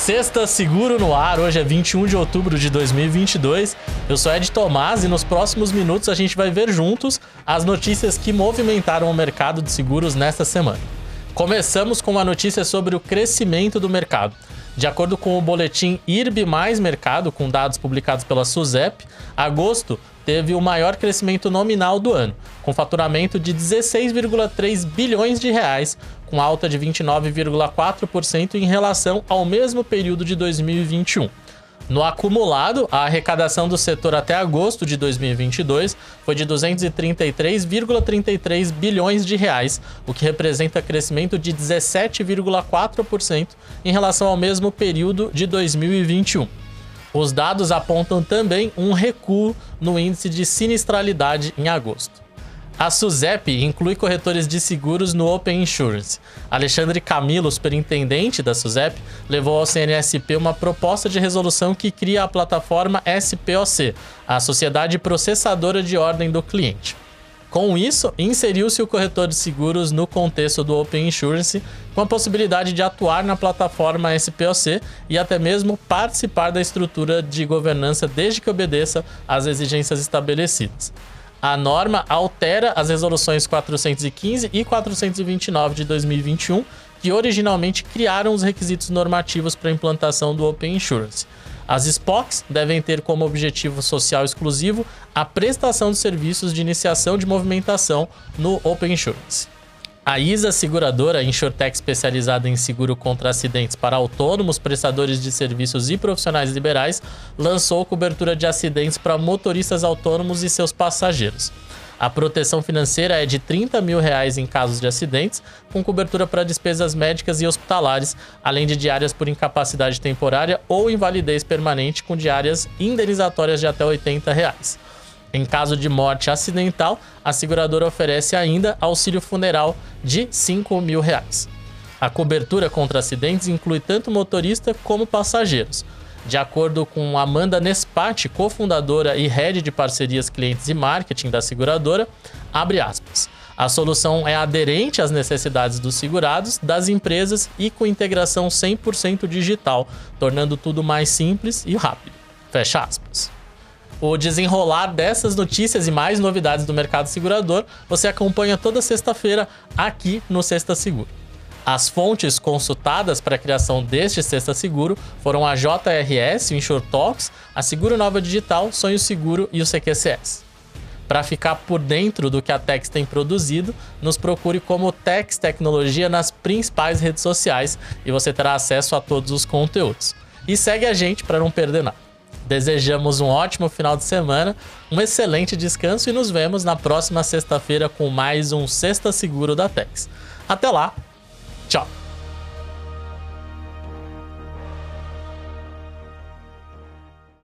Sexta Seguro no ar, hoje é 21 de outubro de 2022. Eu sou Ed Tomás e nos próximos minutos a gente vai ver juntos as notícias que movimentaram o mercado de seguros nesta semana. Começamos com uma notícia sobre o crescimento do mercado. De acordo com o boletim IRB Mais Mercado, com dados publicados pela SUSEP, agosto teve o maior crescimento nominal do ano, com faturamento de 16,3 bilhões de reais, com alta de 29,4% em relação ao mesmo período de 2021. No acumulado, a arrecadação do setor até agosto de 2022 foi de 233,33 bilhões de reais, o que representa crescimento de 17,4% em relação ao mesmo período de 2021. Os dados apontam também um recuo no índice de sinistralidade em agosto. A SUSEP inclui corretores de seguros no Open Insurance. Alexandre Camilo, superintendente da SUSEP, levou ao CNSP uma proposta de resolução que cria a plataforma SPOC, a Sociedade Processadora de Ordem do Cliente. Com isso, inseriu-se o corretor de seguros no contexto do Open Insurance, com a possibilidade de atuar na plataforma SPOC e até mesmo participar da estrutura de governança desde que obedeça às exigências estabelecidas. A norma altera as resoluções 415 e 429 de 2021, que originalmente criaram os requisitos normativos para a implantação do Open Insurance. As SPOCs devem ter como objetivo social exclusivo a prestação de serviços de iniciação de movimentação no Open Insurance. A ISA Seguradora, insurtech especializada em seguro contra acidentes para autônomos, prestadores de serviços e profissionais liberais, lançou cobertura de acidentes para motoristas autônomos e seus passageiros. A proteção financeira é de 30 mil reais em casos de acidentes, com cobertura para despesas médicas e hospitalares, além de diárias por incapacidade temporária ou invalidez permanente, com diárias indenizatórias de até 80 reais. Em caso de morte acidental, a seguradora oferece ainda auxílio funeral de 5 mil reais. A cobertura contra acidentes inclui tanto motorista como passageiros. De acordo com Amanda Nespati, cofundadora e head de parcerias clientes e marketing da seguradora, abre aspas. A solução é aderente às necessidades dos segurados, das empresas e com integração 100% digital, tornando tudo mais simples e rápido. Fecha aspas. O desenrolar dessas notícias e mais novidades do mercado segurador você acompanha toda sexta-feira aqui no Sexta Seguro. As fontes consultadas para a criação deste Sexta Seguro foram a JRS, o InsurTalks, a Seguro Nova Digital, Sonho Seguro e o CQCS. Para ficar por dentro do que a Tex tem produzido, nos procure como Tex Tecnologia nas principais redes sociais e você terá acesso a todos os conteúdos. E segue a gente para não perder nada. Desejamos um ótimo final de semana, um excelente descanso e nos vemos na próxima sexta-feira com mais um Sexta Seguro da Tex. Até lá!